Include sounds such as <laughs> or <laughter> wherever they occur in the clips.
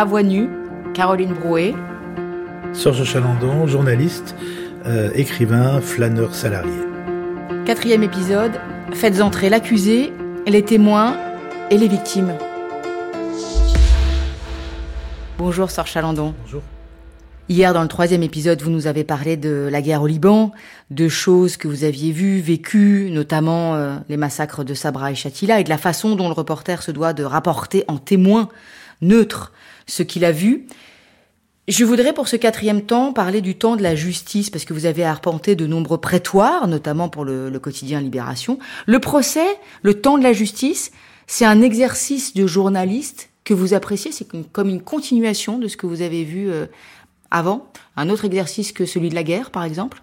À voix nue, Caroline Brouet. Serge Chalandon, journaliste, euh, écrivain, flâneur salarié. Quatrième épisode, faites entrer l'accusé, les témoins et les victimes. Bonjour Serge Chalandon. Bonjour. Hier, dans le troisième épisode, vous nous avez parlé de la guerre au Liban, de choses que vous aviez vues, vécues, notamment euh, les massacres de Sabra et Shatila, et de la façon dont le reporter se doit de rapporter en témoin neutre ce qu'il a vu. Je voudrais pour ce quatrième temps parler du temps de la justice, parce que vous avez arpenté de nombreux prétoires, notamment pour le, quotidien Libération. Le procès, le temps de la justice, c'est un exercice de journaliste que vous appréciez, c'est comme une continuation de ce que vous avez vu euh, avant, un autre exercice que celui de la guerre, par exemple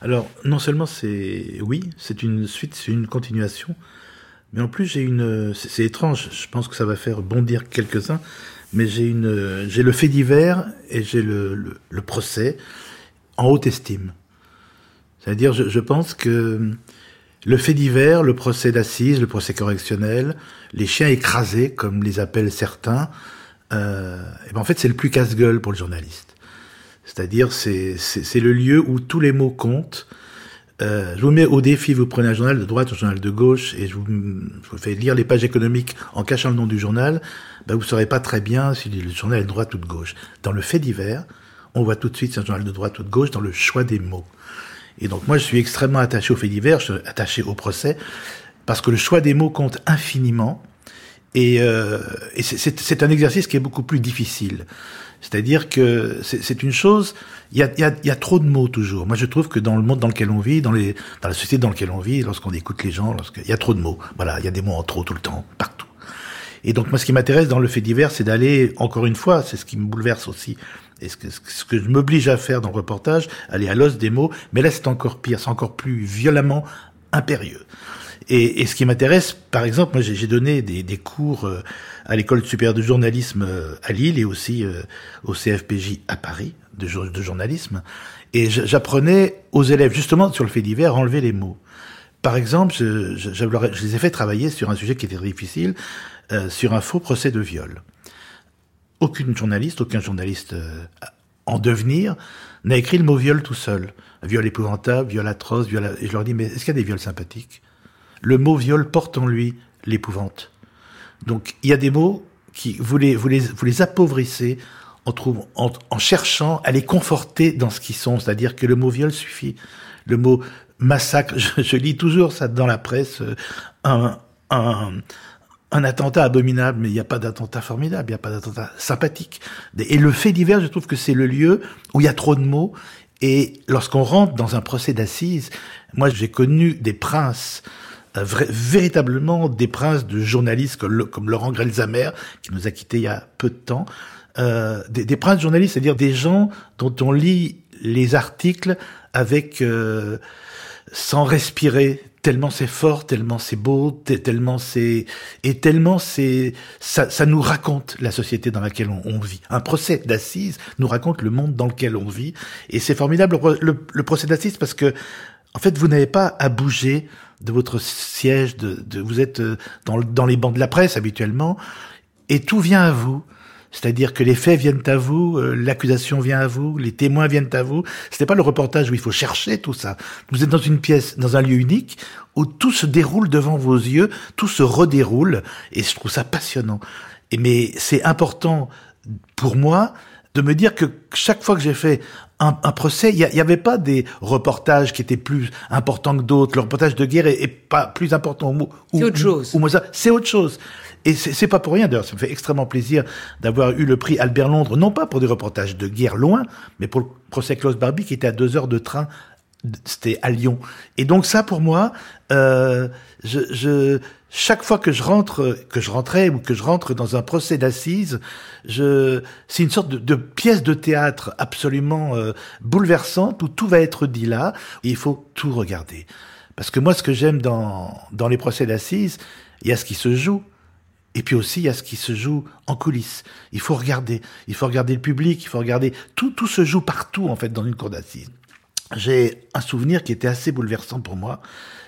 Alors, non seulement c'est oui, c'est une suite, c'est une continuation, mais en plus, j'ai une. C'est étrange. Je pense que ça va faire bondir quelques-uns. Mais j'ai une. J'ai le fait divers et j'ai le, le, procès en haute estime. C'est-à-dire, je, pense que le fait divers, le procès d'assises, le procès correctionnel, les chiens écrasés, comme les appellent certains, euh, et ben en fait, c'est le plus casse-gueule pour le journaliste. C'est-à-dire, c'est le lieu où tous les mots comptent euh, je vous mets au défi, vous prenez un journal de droite, un journal de gauche, et je vous, fais lire les pages économiques en cachant le nom du journal, ben vous ne saurez pas très bien si le journal est de droite ou de gauche. Dans le fait divers, on voit tout de suite si c'est un journal de droite ou de gauche dans le choix des mots. Et donc moi, je suis extrêmement attaché au fait divers, je suis attaché au procès, parce que le choix des mots compte infiniment, et, euh, c'est un exercice qui est beaucoup plus difficile. C'est-à-dire que c'est une chose, il y a, y, a, y a, trop de mots toujours. Moi, je trouve que dans le monde dans lequel on vit, dans, les, dans la société dans laquelle on vit, lorsqu'on écoute les gens, il y a trop de mots. Voilà, il y a des mots en trop tout le temps, partout. Et donc, moi, ce qui m'intéresse dans le fait divers, c'est d'aller, encore une fois, c'est ce qui me bouleverse aussi, et ce que, ce que je m'oblige à faire dans le reportage, aller à l'os des mots, mais là, c'est encore pire, c'est encore plus violemment impérieux. Et, et ce qui m'intéresse, par exemple, moi j'ai donné des, des cours euh, à l'école supérieure de journalisme euh, à Lille et aussi euh, au CFPJ à Paris de, de journalisme, et j'apprenais aux élèves justement sur le fait divers à enlever les mots. Par exemple, je, je, je, les ai fait travailler sur un sujet qui était difficile, sur un faux procès de viol. Aucune journaliste, aucun journaliste en devenir n'a écrit le mot viol tout seul. Viol épouvantable, viol atroce, viol... Et je leur dis, mais est-ce qu'il y a des viols sympathiques? Le mot viol porte en lui l'épouvante. Donc il y a des mots qui vous les, vous les, appauvrissez en, trouvant, en, cherchant à les conforter dans ce qu'ils sont. C'est-à-dire que le mot viol suffit. Le mot massacre, <laughs> je, lis toujours ça dans la presse, euh, un, un, un attentat abominable, mais il n'y a pas d'attentat formidable, il n'y a pas d'attentat sympathique. Et le fait divers, je trouve que c'est le lieu où il y a trop de mots. Et lorsqu'on rentre dans un procès d'assises, moi j'ai connu des princes véritablement des princes de journalistes comme, Laurent Grelzamer, qui nous a quittés il y a peu de temps, euh, des, princes journalistes, c'est-à-dire des gens dont on lit les articles avec euh, sans respirer, tellement c'est fort, tellement c'est beau, tellement c'est et tellement c'est ça, ça, nous raconte la société dans laquelle on, vit. Un procès d'assises nous raconte le monde dans lequel on vit et c'est formidable le, le procès d'assises parce que en fait vous n'avez pas à bouger de votre siège, de, vous êtes euh, dans, dans les bancs de la presse habituellement, et tout vient à vous. C'est-à-dire que les faits viennent à vous, euh, l'accusation vient à vous, les témoins viennent à vous. Ce n'est pas le reportage où il faut chercher tout ça. Vous êtes dans une pièce, dans un lieu unique, où tout se déroule devant vos yeux, tout se redéroule, et je trouve ça passionnant. Et mais c'est important pour moi de me dire que chaque fois que j'ai fait un, procès, il n'y avait pas des reportages qui étaient plus importants que d'autres. Le reportage de guerre est, pas plus important. C'est autre chose. C'est autre chose. Et c'est pas pour rien, d'ailleurs, ça me fait extrêmement plaisir d'avoir eu le prix Albert Londres, non pas pour des reportages de guerre loin, mais pour le procès Klaus Barbie qui était à deux heures de train C'était à Lyon. Et donc ça, pour moi, euh, chaque fois que je rentre, que je rentrais ou que je rentre dans un procès d'assises, c'est une sorte de, pièce de théâtre absolument euh, bouleversante où tout va être dit là. Il faut tout regarder. Parce que moi, ce que j'aime dans, dans les procès d'assises, il y a ce qui se joue. Et puis aussi, il y a ce qui se joue en coulisses. Il faut regarder. Il faut regarder le public. Il faut regarder. Tout, tout se joue partout, en fait, dans une cour d'assises. J'ai un souvenir qui était assez bouleversant pour moi.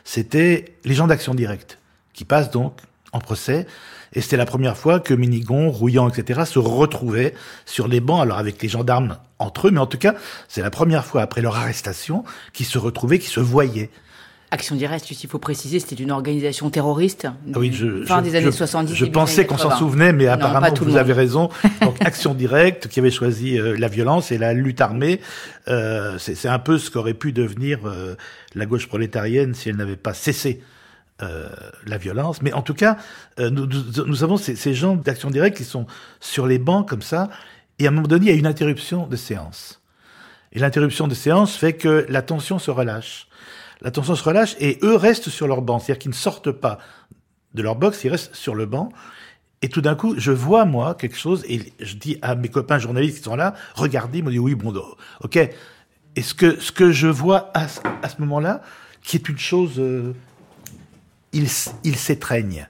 C'était les gens d'Action Directe, qui passent donc en procès. Et c'était la première fois que Minigon, Rouillant, etc. se retrouvaient sur les bancs, alors avec les gendarmes entre eux, mais en tout cas, c'est la première fois après leur arrestation qu'ils se retrouvaient, qu'ils se voyaient. Action Directe, il faut préciser, c'était une organisation terroriste. Ah oui, je, fin je, des années je, 70. Je pensais qu'on s'en souvenait, mais apparemment vous avez raison. <laughs> Donc Action Directe, qui avait choisi euh, la violence et la lutte armée, euh, c'est un peu ce qu'aurait pu devenir euh, la gauche prolétarienne si elle n'avait pas cessé. euh, la violence, mais en tout cas, euh, nous, nous, nous avons ces, ces gens d'Action Directe qui sont sur les bancs comme ça, et à un moment donné, il y a une interruption de séance. Et l'interruption de séance fait que la tension se relâche la tension se relâche et eux restent sur leur banc. C'est-à-dire qu'ils ne sortent pas de leur box, ils restent sur le banc. Et tout d'un coup, je vois, moi, quelque chose, et je dis à mes copains journalistes qui sont là, regardez, ils m'ont dit, oui, bon, ok. Et ce que, ce que je vois à, ce- à ce moment-là, qui est une chose, euh, ils s'étreignent.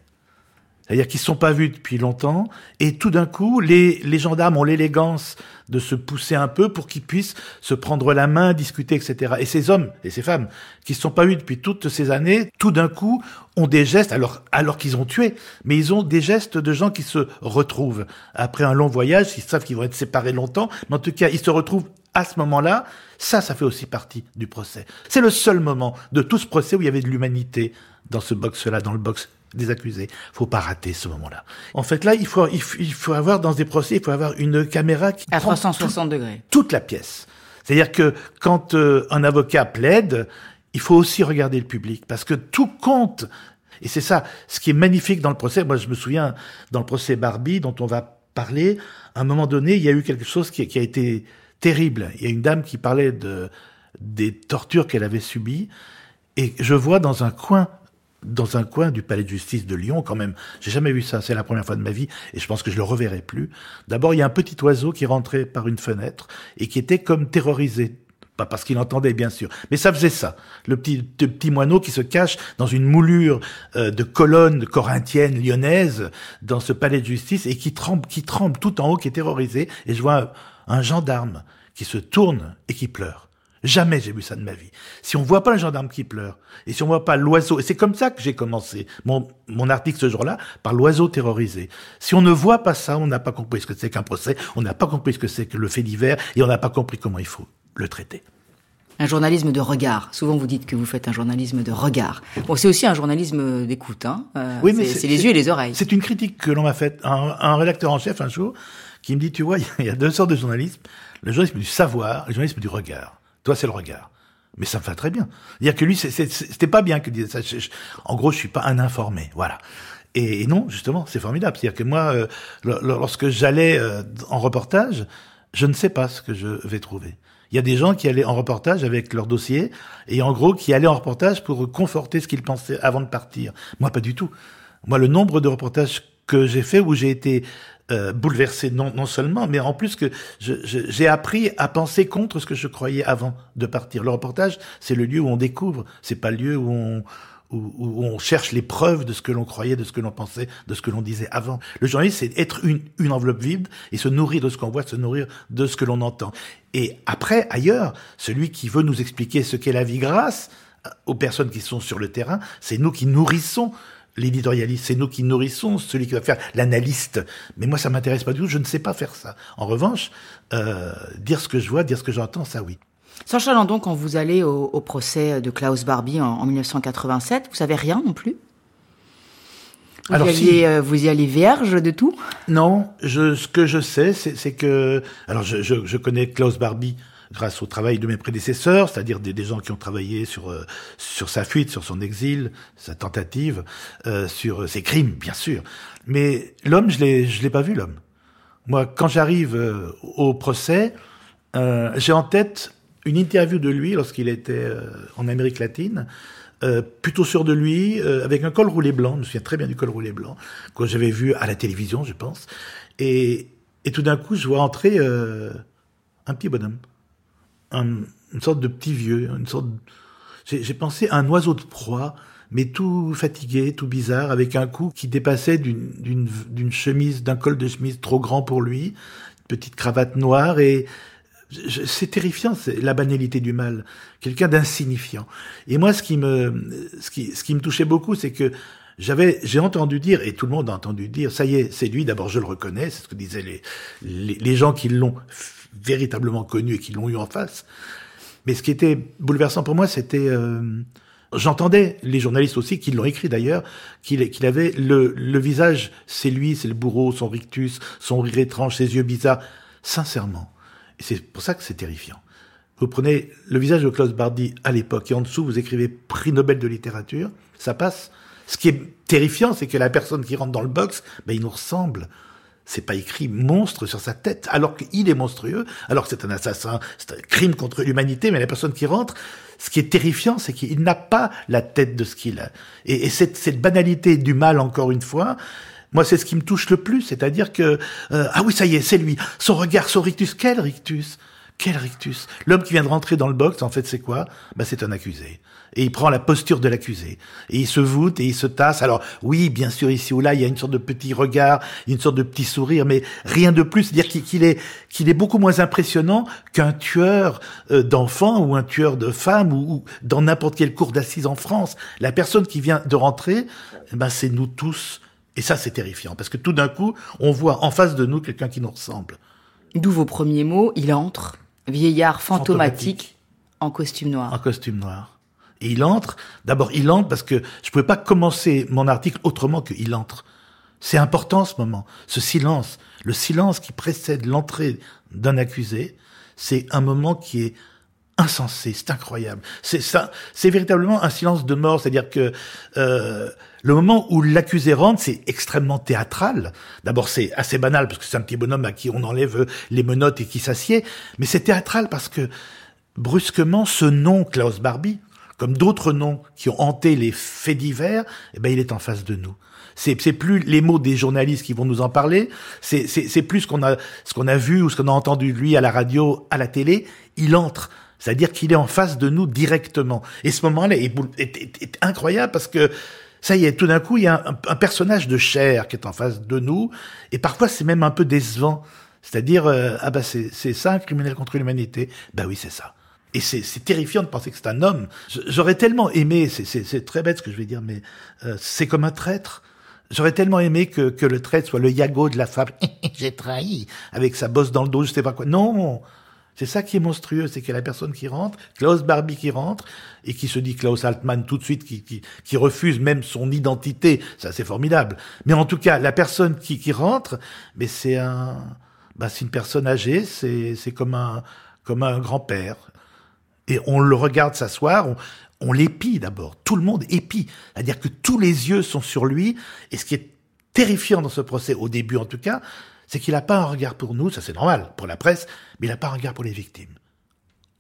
C'est-à-dire qu'ils ne sont pas vus depuis longtemps, et tout d'un coup, les, les gendarmes ont l'élégance de se pousser un peu pour qu'ils puissent se prendre la main, discuter, etc. Et ces hommes et ces femmes qui ne sont pas vus depuis toutes ces années, tout d'un coup, ont des gestes, alors, alors qu'ils ont tué, mais ils ont des gestes de gens qui se retrouvent. Après un long voyage, ils savent qu'ils vont être séparés longtemps, mais en tout cas, ils se retrouvent à ce moment-là. Ça, ça fait aussi partie du procès. C'est le seul moment de tout ce procès où il y avait de l'humanité dans ce box-là, dans le box des accusés. Faut pas rater ce moment-là. En fait, là, il faut, il faut, il faut avoir dans des procès, il faut avoir une caméra qui À prend 360 degrés. tout- toute la pièce. C'est-à-dire que quand euh, un avocat plaide, il faut aussi regarder le public parce que tout compte. Et c'est ça, ce qui est magnifique dans le procès. Moi, je me souviens dans le procès Barbie dont on va parler. À un moment donné, il y a eu quelque chose qui, qui a été terrible. Il y a une dame qui parlait de des tortures qu'elle avait subies et je vois dans un coin dans un coin du palais de justice de Lyon, quand même. J'ai jamais vu ça. C'est la première fois de ma vie et je pense que je le reverrai plus. D'abord, il y a un petit oiseau qui rentrait par une fenêtre et qui était comme terrorisé. Pas parce qu'il entendait, bien sûr. Mais ça faisait ça. Le petit, petit moineau qui se cache dans une moulure euh, de colonnes corinthiennes, lyonnaises, dans ce palais de justice et qui tremble, qui tremble tout en haut, qui est terrorisé. Et je vois un gendarme qui se tourne et qui pleure. Jamais j'ai vu ça de ma vie. Si on voit pas le gendarme qui pleure, et si on voit pas l'oiseau, et c'est comme ça que j'ai commencé mon, mon article ce jour-là, par l'oiseau terrorisé. Si on ne voit pas ça, on n'a pas compris ce que c'est qu'un procès, on n'a pas compris ce que c'est que le fait divers, et on n'a pas compris comment il faut le traiter. Un journalisme de regard. Souvent, vous dites que vous faites un journalisme de regard. Bon, c'est aussi un journalisme d'écoute. Hein. Euh, Oui, mais c'est les yeux et les oreilles. C'est une critique que l'on m'a faite. Un, un rédacteur en chef un jour qui me dit, tu vois, <laughs> il y a deux sortes de journalisme. Le journalisme du savoir, le journalisme du regard. Toi, c'est le regard. Mais ça me va très bien. C'est-à-dire que lui, c'était pas bien qu'il disait ça. En gros, je suis pas un informé. Voilà. Et, non, justement, c'est formidable. C'est-à-dire que moi, euh, lo- lo- lorsque j'allais euh, en reportage, je ne sais pas ce que je vais trouver. Il y a des gens qui allaient en reportage avec leur dossier et en gros qui allaient en reportage pour conforter ce qu'ils pensaient avant de partir. Moi, pas du tout. Moi, le nombre de reportages que j'ai fait où j'ai été euh, bouleversé non, non seulement, mais en plus que j'ai appris à penser contre ce que je croyais avant de partir. Le reportage, c'est le lieu où on découvre, c'est pas le lieu où on où, où on cherche les preuves de ce que l'on croyait, de ce que l'on pensait, de ce que l'on disait avant. Le journaliste, c'est être une, une enveloppe vide et se nourrir de ce qu'on voit, se nourrir de ce que l'on entend. Et après, ailleurs, celui qui veut nous expliquer ce qu'est la vie grâce euh, aux personnes qui sont sur le terrain, c'est nous qui nourrissons l'éditorialiste, c'est nous qui nourrissons celui qui va faire l'analyste. Mais moi, ça m'intéresse pas du tout, je ne sais pas faire ça. En revanche, euh, dire ce que je vois, dire ce que j'entends, ça oui. Sacha Landon, quand vous allez au, au procès de Klaus Barbie en, en 1987, vous savez rien non plus? Vous, Alors, y si. euh, vous y allez vierge de tout? Non, je, ce que je sais, c'est c'est que... Alors, je, je, je connais Klaus Barbie grâce au travail de mes prédécesseurs, c'est-à-dire des, gens qui ont travaillé sur euh, sur sa fuite, sur son exil, sa tentative, euh, sur ses crimes, bien sûr. Mais l'homme, je l'ai je l'ai pas vu l'homme. Moi, quand j'arrive euh, au procès, euh, j'ai en tête une interview de lui lorsqu'il était en Amérique latine. plutôt sûr de lui, avec un col roulé blanc, je me souviens très bien du col roulé blanc, que j'avais vu à la télévision, je pense. Et, et tout d'un coup, je vois entrer un petit bonhomme, une sorte de petit vieux, une sorte. J'ai pensé à un oiseau de proie, mais tout fatigué, tout bizarre, avec un cou qui dépassait d'une chemise, d'un col de chemise trop grand pour lui, petite cravate noire et c'est terrifiant, c'est la banalité du mal, quelqu'un d'insignifiant. Et moi, ce qui me, ce qui, ce qui me touchait beaucoup, c'est que j'avais, j'ai entendu dire, et tout le monde a entendu dire, ça y est, c'est lui. D'abord, je le reconnais, c'est ce que disaient les, les gens qui l'ont véritablement connu et qui l'ont eu en face. Mais ce qui était bouleversant pour moi, c'était euh, J'entendais les journalistes aussi, qui l'ont écrit d'ailleurs, qu'il avait le, le visage, c'est lui, c'est le bourreau, son rictus, son rire étrange, ses yeux bizarres, sincèrement. Et c'est pour ça que c'est terrifiant. Vous prenez le visage de Klaus Bardi à l'époque, et en dessous, vous écrivez prix Nobel de littérature, ça passe. Ce qui est terrifiant, c'est que la personne qui rentre dans le box, ben, il nous ressemble c'est pas écrit monstre sur sa tête, alors qu'il est monstrueux, alors que c'est un assassin, c'est un crime contre l'humanité, mais la personne qui rentre, ce qui est terrifiant, c'est qu'il n'a pas la tête de ce qu'il a. Et, cette, banalité du mal, encore une fois, moi, c'est ce qui me touche le plus, c'est-à-dire que, euh, ah oui, ça y est, c'est lui, son regard, son rictus, quel rictus? Quel rictus L'homme qui vient de rentrer dans le box, en fait, c'est quoi? Bah, C'est un accusé. Et il prend la posture de l'accusé. Et il se voûte et il se tasse. Alors, oui, bien sûr, ici ou là, il y a une sorte de petit regard, une sorte de petit sourire, mais rien de plus. C'est-à-dire qu'il est, qu'il est beaucoup moins impressionnant qu'un tueur euh, d'enfants ou un tueur de femmes ou, dans n'importe quelle cour d'assises en France. La personne qui vient de rentrer, eh ben, c'est nous tous. Et ça, c'est terrifiant. Parce que tout d'un coup, on voit en face de nous quelqu'un qui nous ressemble. D'où vos premiers mots, il entre vieillard fantomatique, en costume noir. En costume noir. Et il entre, d'abord il entre parce que je pouvais pas commencer mon article autrement qu'il entre. C'est important ce moment, ce silence, le silence qui précède l'entrée d'un accusé, c'est un moment qui est insensé, c'est incroyable. C'est ça, c'est véritablement un silence de mort, c'est-à-dire que euh, le moment où l'accusé rentre, c'est extrêmement théâtral. D'abord, c'est assez banal parce que c'est un petit bonhomme à qui on enlève les menottes et qui s'assied, mais c'est théâtral parce que brusquement, ce nom Klaus Barbie, comme d'autres noms qui ont hanté les faits divers, eh ben, il est en face de nous. C'est, c'est plus les mots des journalistes qui vont nous en parler, c'est, c'est, c'est plus ce qu'on a, ce qu'on a vu ou ce qu'on a entendu de lui à la radio, à la télé. Il entre c'est-à-dire qu'il est en face de nous directement. Et ce moment-là est, est, incroyable parce que ça y est, tout d'un coup, il y a un, personnage de chair qui est en face de nous, et parfois c'est même un peu décevant. C'est-à-dire, euh, ah bah c'est, ça un criminel contre l'humanité. Bah oui, c'est ça. Et c'est, terrifiant de penser que c'est un homme. J'aurais tellement aimé, c'est, très bête ce que je vais dire, mais euh, c'est comme un traître. J'aurais tellement aimé que, le traître soit le yago de la fable. <laughs> J'ai trahi avec sa bosse dans le dos, je sais pas quoi. Non, c'est ça qui est monstrueux, c'est qu'il y a la personne qui rentre, Klaus Barbie qui rentre, et qui se dit Klaus Altmann tout de suite, qui, qui, qui refuse même son identité. Ça, c'est formidable. Mais en tout cas, la personne qui, qui rentre, mais c'est un, bah, c'est une personne âgée, c'est, c'est comme un, comme un grand-père. Et on le regarde s'asseoir, on, on l'épie d'abord. Tout le monde épie. C'est-à-dire que tous les yeux sont sur lui. Et ce qui est terrifiant dans ce procès, au début en tout cas, c'est qu'il n'a pas un regard pour nous, ça c'est normal, pour la presse, mais il n'a pas un regard pour les victimes.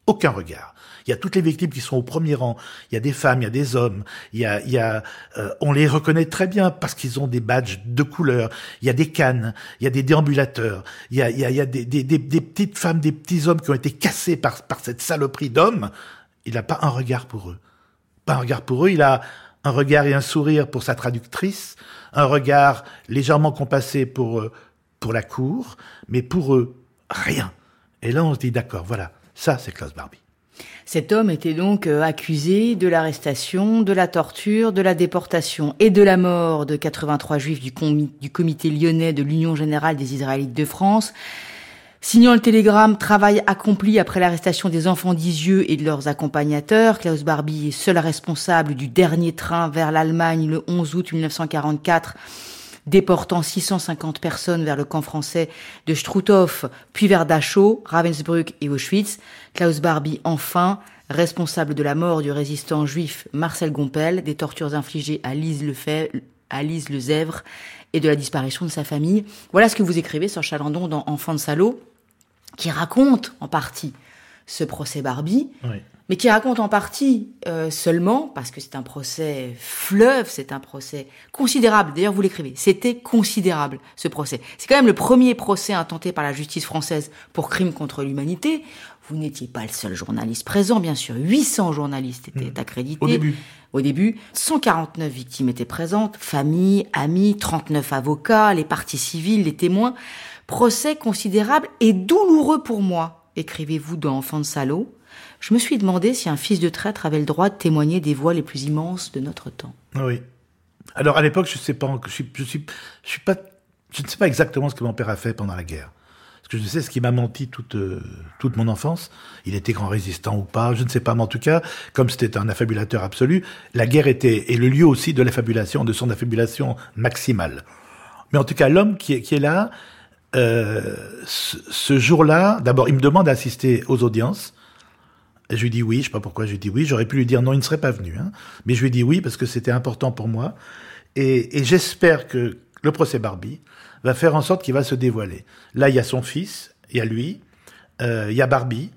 Aucun regard. Il y a toutes les victimes qui sont au premier rang. Il y a des femmes, il y a des hommes. Il y a, il y a, euh, on les reconnaît très bien parce qu'ils ont des badges de couleur. Il y a des cannes, il y a des déambulateurs. Il y a, il y a, il y a des, des, des, petites femmes, des petits hommes qui ont été cassés par, par cette saloperie d'hommes. Il n'a pas un regard pour eux. Pas un regard pour eux. Il a un regard et un sourire pour sa traductrice, un regard légèrement compassé pour euh, pour la cour, mais pour eux, rien. Et là, on se dit, d'accord, voilà, ça, c'est Klaus Barbie. Cet homme était donc euh, accusé de l'arrestation, de la torture, de la déportation et de la mort de 83 juifs du, du comité lyonnais de l'Union générale des Israélites de France. Signant le télégramme Travail accompli après l'arrestation des enfants d'Isieux et de leurs accompagnateurs, Klaus Barbie est seul responsable du dernier train vers l'Allemagne le 11 août 1944 déportant 650 personnes vers le camp français de Struthof, puis vers Dachau, Ravensbrück et Auschwitz. Klaus Barbie, enfin, responsable de la mort du résistant juif Marcel Gompel, des tortures infligées à Lise, Lefebvre, Lise Lezèvre et de la disparition de sa famille. Voilà ce que vous écrivez sur Chalandon dans Enfant de salaud, qui raconte en partie ce procès Barbie, Oui. mais qui raconte en partie euh, seulement, parce que c'est un procès fleuve, c'est un procès considérable. D'ailleurs, vous l'écrivez, c'était considérable ce procès. C'est quand même le premier procès intenté par la justice française pour crime contre l'humanité. Vous n'étiez pas le seul journaliste présent, bien sûr. 800 journalistes étaient accrédités. Au début. Au début, 149 victimes étaient présentes, familles, amis, 39 avocats, les parties civiles, les témoins. Procès considérable et douloureux pour moi, écrivez-vous dans Enfant de salaud. Je me suis demandé si un fils de traître avait le droit de témoigner des voix les plus immenses de notre temps. Oui. Alors à l'époque, je sais pas, je suis, pas, je ne sais pas exactement ce que mon père a fait pendant la guerre. Ce que je sais, ce qui m'a menti toute euh, toute mon enfance. Il était grand résistant ou pas, je ne sais pas, mais en tout cas, comme c'était un affabulateur absolu, la guerre était et le lieu aussi de l'affabulation, de son affabulation maximale. Mais en tout cas, l'homme qui est là, euh, ce, jour-là, d'abord, il me demande d'assister aux audiences. Je lui dis oui, je sais pas pourquoi je lui dis oui. J'aurais pu lui dire non, il ne serait pas venu. Hein. Mais je lui dis oui parce que c'était important pour moi. Et, j'espère que le procès Barbie va faire en sorte qu'il va se dévoiler. Là, il y a son fils, il y a lui, euh, il y a Barbie,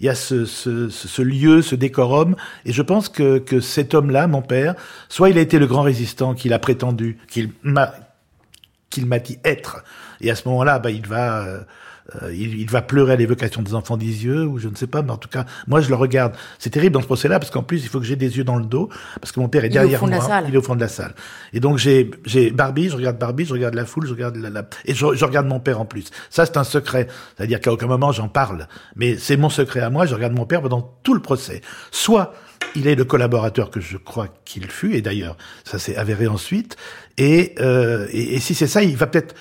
il y a ce, ce, ce, ce lieu, ce décorum. Et je pense que, que cet homme-là, mon père, soit il a été le grand résistant qu'il a prétendu, qu'il m'a qu'il m'a dit être. Et à ce moment-là, bah, il va, euh, il, il va pleurer à l'évocation des enfants d'Isieux, ou je ne sais pas, mais en tout cas, moi, je le regarde. C'est terrible dans ce procès-là, parce qu'en plus, il faut que j'ai des yeux dans le dos, parce que mon père est Il est au derrière fond de moi. la salle. Il est au fond de la salle. Et donc, j'ai, j'ai Barbie, je regarde Barbie, je regarde la foule, je regarde la, la- et je, je regarde mon père en plus. Ça, c'est un secret. C'est-à-dire qu'à aucun moment, j'en parle. Mais c'est mon secret à moi, je regarde mon père pendant tout le procès. Soit, il est le collaborateur que je crois qu'il fut, et d'ailleurs, ça s'est avéré ensuite. Et, euh, et, si c'est ça, il va peut-être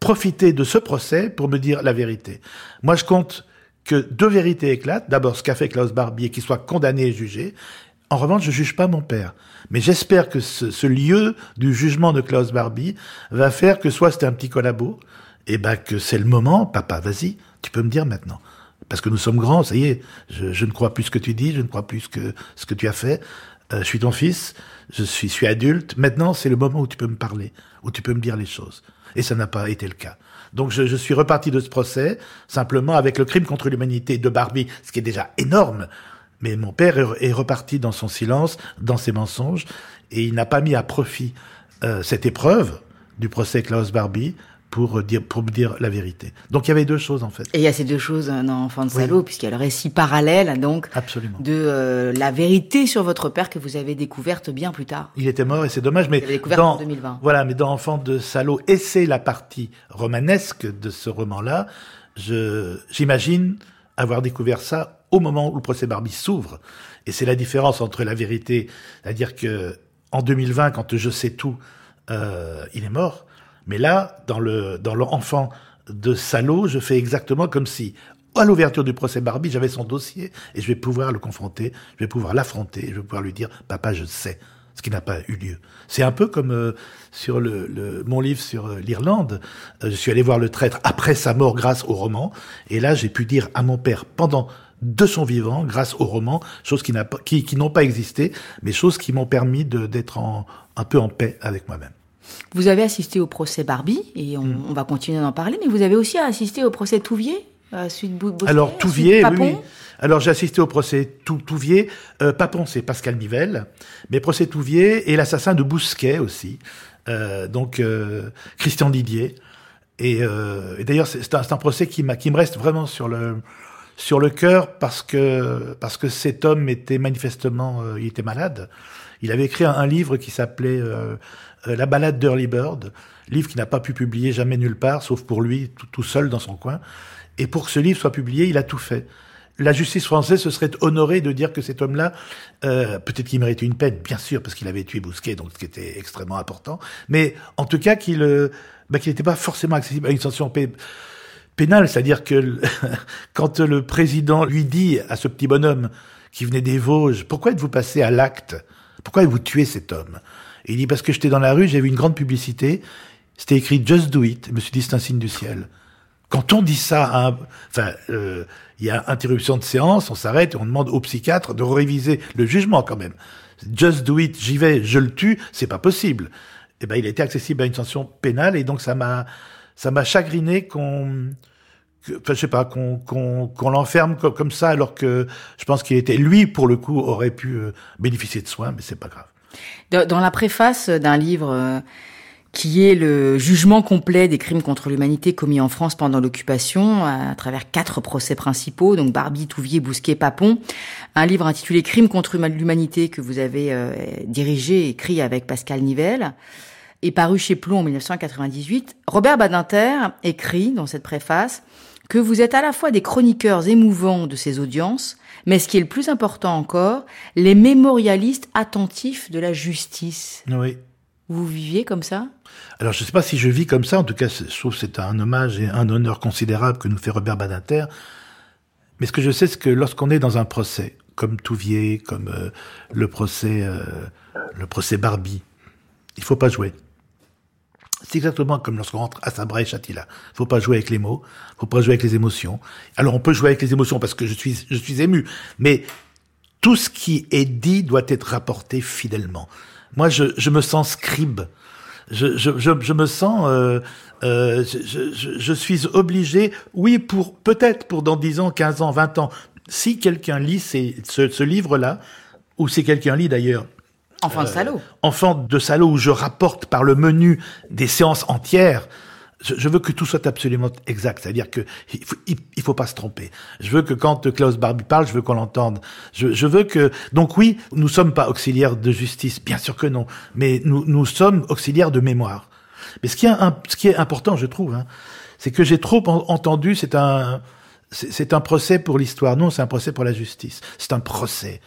profiter de ce procès pour me dire la vérité. Moi, je compte que deux vérités éclatent. D'abord, ce qu'a fait Klaus Barbie et qu'il soit condamné et jugé. En revanche, je juge pas mon père. Mais j'espère que ce, ce lieu du jugement de Klaus Barbie va faire que soit c'est un petit collabo, et ben que c'est le moment, papa, vas-y, tu peux me dire maintenant. Parce que nous sommes grands, ça y est, je, je ne crois plus ce que tu dis, je ne crois plus ce que, ce que tu as fait. Euh, je suis ton fils, je suis, suis adulte. Maintenant, c'est le moment où tu peux me parler, où tu peux me dire les choses. Et ça n'a pas été le cas. Donc je, je suis reparti de ce procès simplement avec le crime contre l'humanité de Barbie, ce qui est déjà énorme. Mais mon père est, est reparti dans son silence, dans ses mensonges, et il n'a pas mis à profit euh, cette épreuve du procès Klaus Barbie pour dire pour me dire la vérité. Donc il y avait deux choses en fait. Et il y a ces deux choses euh, dans Enfant de Oui. salaud, puisqu'il y a le récit parallèle, donc, Absolument. de euh, la vérité sur votre père que vous avez découverte bien plus tard. Il était mort et c'est dommage, mais dans, en 2020. voilà, mais dans Enfant de salaud, et c'est la partie romanesque de ce roman-là, je, j'imagine avoir découvert ça au moment où le procès Barbie s'ouvre. Et c'est la différence entre la vérité, c'est-à-dire que en 2020, quand je sais tout, euh, il est mort. Mais là, dans le dans l'enfant de salaud, je fais exactement comme si à l'ouverture du procès Barbie, j'avais son dossier et je vais pouvoir le confronter, je vais pouvoir l'affronter, je vais pouvoir lui dire papa, je sais ce qui n'a pas eu lieu. C'est un peu comme euh, sur le, le- mon livre sur euh, l'Irlande. Euh, je suis allé voir le traître après sa mort grâce au roman, et là j'ai pu dire à mon père pendant de son vivant, grâce au roman, choses qui, pas, qui, qui n'ont pas existé, mais choses qui m'ont permis d'être un peu en paix avec moi-même. Vous avez assisté au procès Barbie, et on, Mm. on va continuer d'en parler, mais vous avez aussi assisté au procès Touvier, euh, suite Bosquet, Alors suite Touvier, oui. Alors j'ai assisté au procès Tou- Touvier. Euh, Papon, c'est Pascal Nivelle, mais procès Touvier et l'assassin de Bousquet aussi. Euh, donc euh, Christian Didier. Et, et d'ailleurs, c'est un, procès qui, me reste vraiment sur le sur le cœur parce que parce que cet homme était manifestement, il était malade. Il avait écrit un, un livre qui s'appelait La balade d'Early Bird, livre qui n'a pas pu publier jamais nulle part, sauf pour lui, tout, seul dans son coin. Et pour que ce livre soit publié, il a tout fait. La justice française se serait honorée de dire que cet homme-là, euh, peut-être qu'il méritait une peine, bien sûr, parce qu'il avait tué Bousquet, donc ce qui était extrêmement important, mais en tout cas qu'il euh, bah, qu'il n'était pas forcément accessible à une sanction pé- pénale, c'est-à-dire que <laughs> quand le président lui dit à ce petit bonhomme qui venait des Vosges, pourquoi êtes-vous passé à l'acte? Pourquoi avez-vous tué cet homme? Il dit parce que j'étais dans la rue, j'ai vu une grande publicité, c'était écrit Just Do It, je me suis dit c'est un signe du ciel. Quand on dit ça, à un- enfin, euh, il y a interruption de séance, on s'arrête et on demande au psychiatre de réviser le jugement quand même. Just do it, j'y vais, je le tue, c'est pas possible. Eh ben, il a été accessible à une sanction pénale et donc ça m'a, ça m'a chagriné qu'on, enfin, je sais pas, qu'on qu'on l'enferme comme, comme, ça, alors que je pense qu'il était, lui, pour le coup, aurait pu euh, bénéficier de soins, mais c'est pas grave. Dans, la préface d'un livre euh, qui est le jugement complet des crimes contre l'humanité commis en France pendant l'occupation, à travers quatre procès principaux, donc Barbie, Touvier, Bousquet, Papon, un livre intitulé Crimes contre l'humanité que vous avez euh, dirigé et écrit avec Pascal Nivelle et paru chez Plomb en 1998, Robert Badinter écrit dans cette préface que vous êtes à la fois des chroniqueurs émouvants de ces audiences, mais ce qui est le plus important encore, les mémorialistes attentifs de la justice. Oui. Vous viviez comme ça? Alors, je ne sais pas si je vis comme ça. En tout cas, je trouve que c'est un hommage et un honneur considérable que nous fait Robert Badinter. Mais ce que je sais, c'est que lorsqu'on est dans un procès, comme Touvier, comme euh, le procès, euh, le procès Barbie, il faut pas jouer. C'est exactement comme lorsqu'on rentre à Sabra et Chatila. Faut pas jouer avec les mots, faut pas jouer avec les émotions. Alors on peut jouer avec les émotions parce que je suis, je suis ému, mais tout ce qui est dit doit être rapporté fidèlement. Moi, je, je me sens scribe. Je, je, je, je me sens, euh, euh, je, suis obligé, oui, pour peut-être pour dans 10 ans, 15 ans, 20 ans, si quelqu'un lit ces, ce, ce livre-là, ou si quelqu'un lit d'ailleurs Enfant de salaud. Euh, enfant de salaud où je rapporte par le menu des séances entières. Je, veux que tout soit absolument exact, c'est-à-dire que il faut, il, faut pas se tromper. Je veux que quand Klaus Barbie parle, je veux qu'on l'entende. Je, je, veux que donc oui, nous sommes pas auxiliaires de justice, bien sûr que non, mais nous nous sommes auxiliaires de mémoire. Mais ce qui est, un, ce qui est important, je trouve, hein, c'est que j'ai trop entendu, c'est un c'est un procès pour l'histoire. Non, c'est un procès pour la justice. C'est un procès.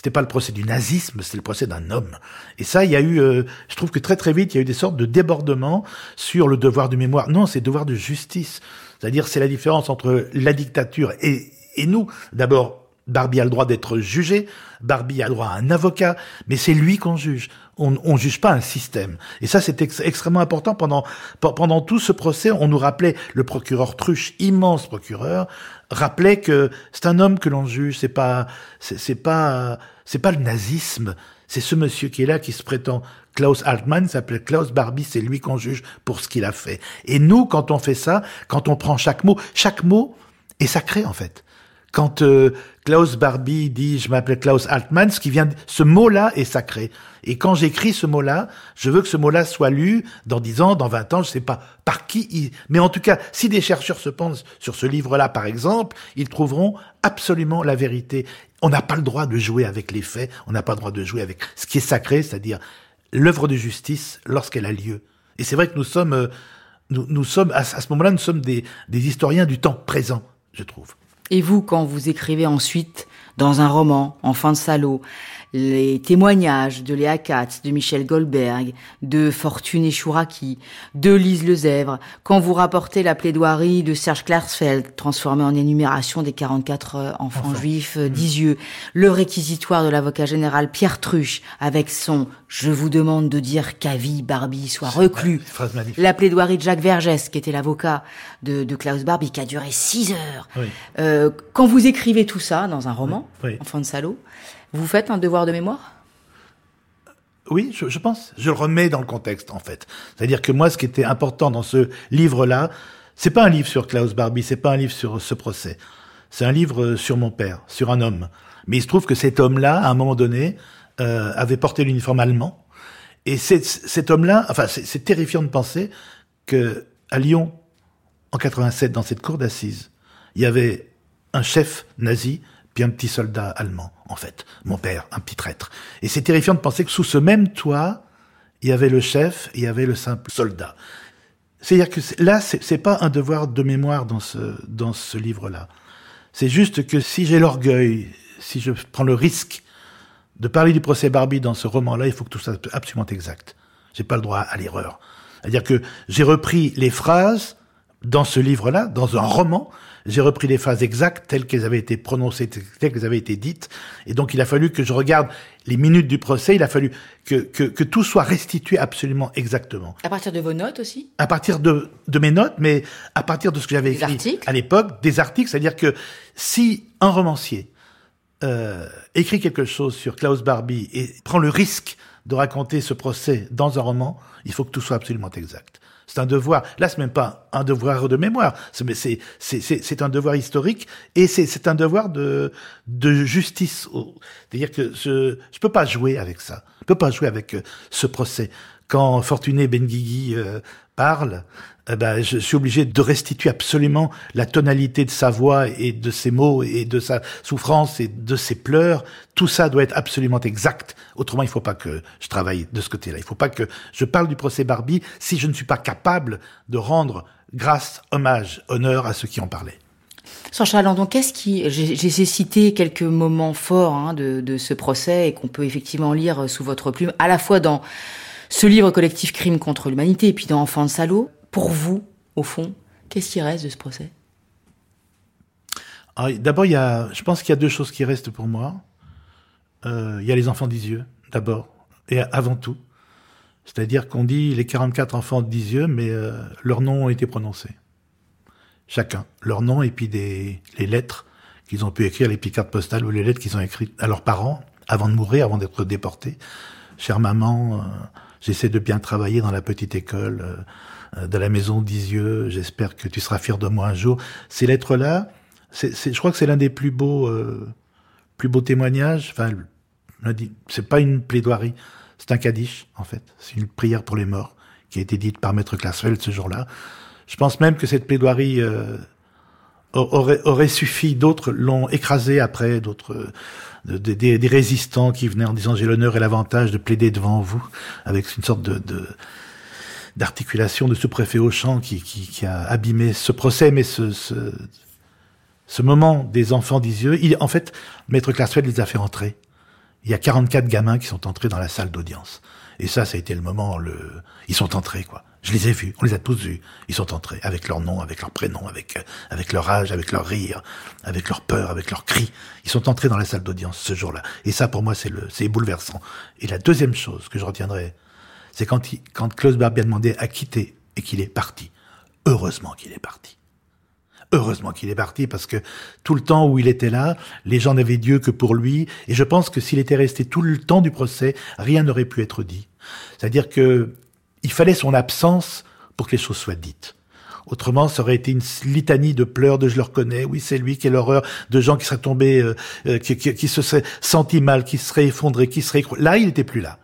C'était pas le procès du nazisme, c'était le procès d'un homme. Et ça, il y a eu, euh, je trouve que très très vite, il y a eu des sortes de débordements sur le devoir de mémoire. Non, c'est devoir de justice. C'est-à-dire, c'est la différence entre la dictature et, et nous. D'abord, Barbie a le droit d'être jugé, Barbie a le droit à un avocat, mais c'est lui qu'on juge. On ne juge pas un système. Et ça, c'est extrêmement important. Pendant, pendant tout ce procès, on nous rappelait, le procureur Truche, immense procureur, rappelait que c'est un homme que l'on juge, c'est pas, c'est pas, c'est pas le nazisme. C'est ce monsieur qui est là, qui se prétend Klaus Altmann, s'appelle Klaus Barbie, c'est lui qu'on juge pour ce qu'il a fait. Et nous, quand on fait ça, quand on prend chaque mot, chaque mot est sacré, en fait. Quand euh, Klaus Barbie dit je m'appelle Klaus Altmann, ce qui vient, ce mot-là est sacré. Et quand j'écris ce mot-là, je veux que ce mot-là soit lu dans 10 ans, dans 20 ans, je sais pas par qui. Mais en tout cas, si des chercheurs se pensent sur ce livre-là, par exemple, ils trouveront absolument la vérité. On n'a pas le droit de jouer avec les faits, on n'a pas le droit de jouer avec ce qui est sacré, c'est-à-dire l'œuvre de justice lorsqu'elle a lieu. Et c'est vrai que nous sommes, euh, nous, sommes à, ce moment-là, nous sommes des historiens du temps présent, je trouve. Et vous, quand vous écrivez ensuite dans un roman, Enfant de salaud, les témoignages de Léa Katz, de Michel Goldberg, de Fortuné Chouraki, de Lise Lezèvre, quand vous rapportez la plaidoirie de Serge Klarsfeld, transformée en énumération des 44 euh, enfants juifs euh, d'Isieux, le réquisitoire de l'avocat général Pierre Truche, avec son « Je vous demande de dire qu'Avi Barbie soit reclus », la plaidoirie de Jacques Vergès, qui était l'avocat de, Klaus Barbie, qui a duré six heures. Euh, quand vous écrivez tout ça dans un roman, Enfant de salaud, vous faites un devoir de mémoire? Oui, je, pense. Je le remets dans le contexte, en fait. C'est-à-dire que moi, ce qui était important dans ce livre-là, c'est pas un livre sur Klaus Barbie, c'est pas un livre sur ce procès. C'est un livre sur mon père, sur un homme. Mais il se trouve que cet homme-là, à un moment donné, euh, avait porté l'uniforme allemand. Et cet homme-là, enfin, c'est terrifiant de penser que à Lyon, en 87, dans cette cour d'assises, il y avait un chef nazi puis un petit soldat allemand, en fait, mon père, un petit traître. Et c'est terrifiant de penser que sous ce même toit, il y avait le chef, il y avait le simple soldat. C'est-à-dire que là, c'est pas un devoir de mémoire dans ce, dans ce livre-là. C'est juste que si j'ai l'orgueil, si je prends le risque de parler du procès Barbie dans ce roman-là, il faut que tout soit absolument exact. J'ai pas le droit à l'erreur. C'est-à-dire que j'ai repris les phrases dans ce livre-là, dans un roman, j'ai repris les phrases exactes telles qu'elles avaient été prononcées, telles qu'elles avaient été dites. Et donc, il a fallu que je regarde les minutes du procès. Il a fallu que, que, que tout soit restitué absolument exactement. À partir de vos notes aussi? À partir de, de mes notes, mais à partir de ce que j'avais écrit à l'époque, des articles. C'est-à-dire que si un romancier euh, écrit quelque chose sur Klaus Barbie et prend le risque de raconter ce procès dans un roman, il faut que tout soit absolument exact. C'est un devoir. Là, c'est même pas un devoir de mémoire. C'est c'est un devoir historique et c'est un devoir de de justice. C'est-à-dire que je je peux pas jouer avec ça. Je peux pas jouer avec euh, ce procès. Quand Fortuné Benguigui euh, parle, eh ben, je suis obligé de restituer absolument la tonalité de sa voix et de ses mots et de sa souffrance et de ses pleurs. Tout ça doit être absolument exact. Autrement, il ne faut pas que je travaille de ce côté-là. Il ne faut pas que je parle du procès Barbie si je ne suis pas capable de rendre grâce, hommage, honneur à ceux qui en parlaient. Sacha qu'est-ce qui, j'ai cité quelques moments forts hein, de, de, ce procès et qu'on peut effectivement lire sous votre plume, à la fois dans ce livre collectif Crime contre l'humanité et puis dans Enfants de salaud pour vous, au fond, qu'est-ce qui reste de ce procès? Ah, D'abord, je pense qu'il y a deux choses qui restent pour moi. Euh, il y a les enfants d'Isieux, d'abord, et avant tout. C'est-à-dire qu'on dit les 44 enfants d'Isieux, mais euh, leurs noms ont été prononcés. Chacun, leur nom et puis des, les lettres qu'ils ont pu écrire, les picardes postales ou les lettres qu'ils ont écrites à leurs parents avant de mourir, avant d'être déportés. Chère maman, euh, j'essaie de bien travailler dans la petite école. Euh, de la maison d'Isieux, j'espère que tu seras fier de moi un jour. Ces lettres-là, je crois que c'est l'un des plus beaux, euh, plus beaux témoignages. Enfin, c'est pas une plaidoirie, c'est un kaddish en fait. C'est une prière pour les morts qui a été dite par Maître Classfeld ce jour-là. Je pense même que cette plaidoirie euh, aurait, aurait suffi. D'autres l'ont écrasé après, d'autres des, des, résistants qui venaient en disant j'ai l'honneur et l'avantage de plaider devant vous avec une sorte de, de d'articulation de ce préfet Auchan qui, qui, qui, a abîmé ce procès, mais ce, ce, ce moment des enfants d'Isieux, il, en fait, Maître Classfeld les a fait entrer. Il y a 44 gamins qui sont entrés dans la salle d'audience. Et ça, ça a été le moment, le, ils sont entrés, quoi. Je les ai vus, on les a tous vus. Ils sont entrés, avec leur nom, avec leur prénom, avec, avec leur âge, avec leur rire, avec leur peur, avec leurs cris. Ils sont entrés dans la salle d'audience ce jour-là. Et ça, pour moi, c'est le, c'est bouleversant. Et la deuxième chose que je retiendrai, c'est quand, quand Klaus Barbie a demandé à quitter et qu'il est parti. Heureusement qu'il est parti. Heureusement qu'il est parti parce que tout le temps où il était là, les gens n'avaient Dieu que pour lui. Et je pense que s'il était resté tout le temps du procès, rien n'aurait pu être dit. C'est-à-dire que il fallait son absence pour que les choses soient dites. Autrement, ça aurait été une litanie de pleurs, de je le reconnais, oui, c'est lui, qui est l'horreur, de gens qui seraient tombés, euh, euh, qui, qui, qui, se seraient sentis mal, qui seraient effondrés, qui seraient... Là, il n'était plus là.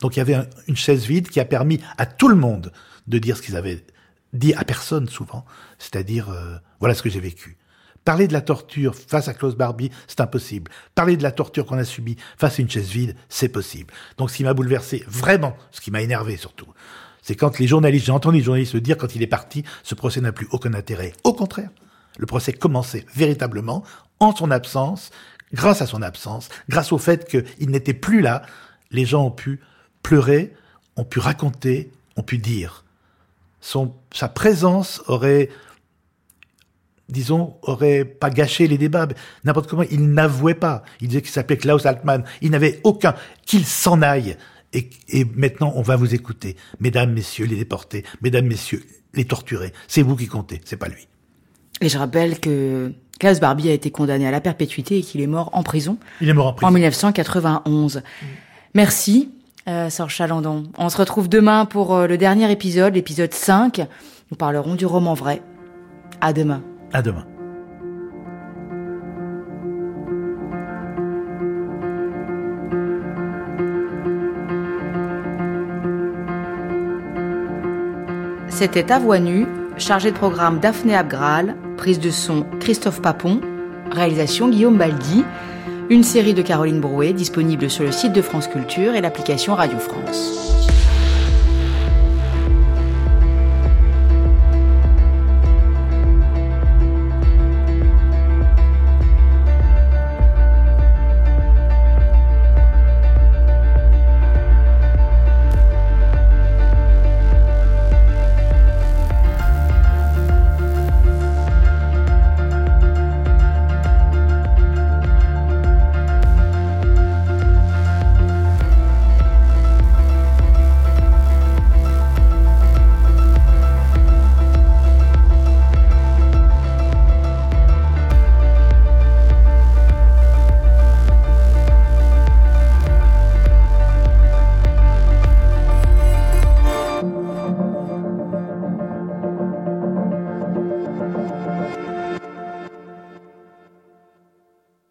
Donc il y avait une chaise vide qui a permis à tout le monde de dire ce qu'ils avaient dit à personne souvent, c'est-à-dire euh, voilà ce que j'ai vécu. Parler de la torture face à Klaus Barbie, c'est impossible. Parler de la torture qu'on a subie face à une chaise vide, c'est possible. Donc ce qui m'a bouleversé, vraiment, ce qui m'a énervé surtout, c'est quand les journalistes, j'ai entendu les journalistes dire quand il est parti, ce procès n'a plus aucun intérêt. Au contraire, le procès commençait véritablement en son absence, grâce à son absence, grâce au fait qu'il n'était plus là, les gens ont pu pleurer, ont pu raconter, ont pu dire. Sa présence aurait, disons, aurait pas gâché les débats. N'importe comment, il n'avouait pas. Il disait qu'il s'appelait Klaus Altmann. Il n'avait aucun, qu'il s'en aille. Et, et, maintenant, on va vous écouter. Mesdames, messieurs, les déportés. Mesdames, messieurs, les torturés. C'est vous qui comptez, c'est pas lui. Et je rappelle que Klaus Barbie a été condamné à la perpétuité et qu'il est mort en prison. Il est mort en prison. En 1991. Merci euh, Sœur Chalandon. On se retrouve demain pour euh, le dernier épisode, l'épisode 5. Nous parlerons du roman vrai. À demain. À demain. C'était À Voix Nue, chargé de programme Daphné Abgral, prise de son Christophe Papon, réalisation Guillaume Baldi. Une série de Caroline Brouet disponible sur le site de France Culture et l'application Radio France.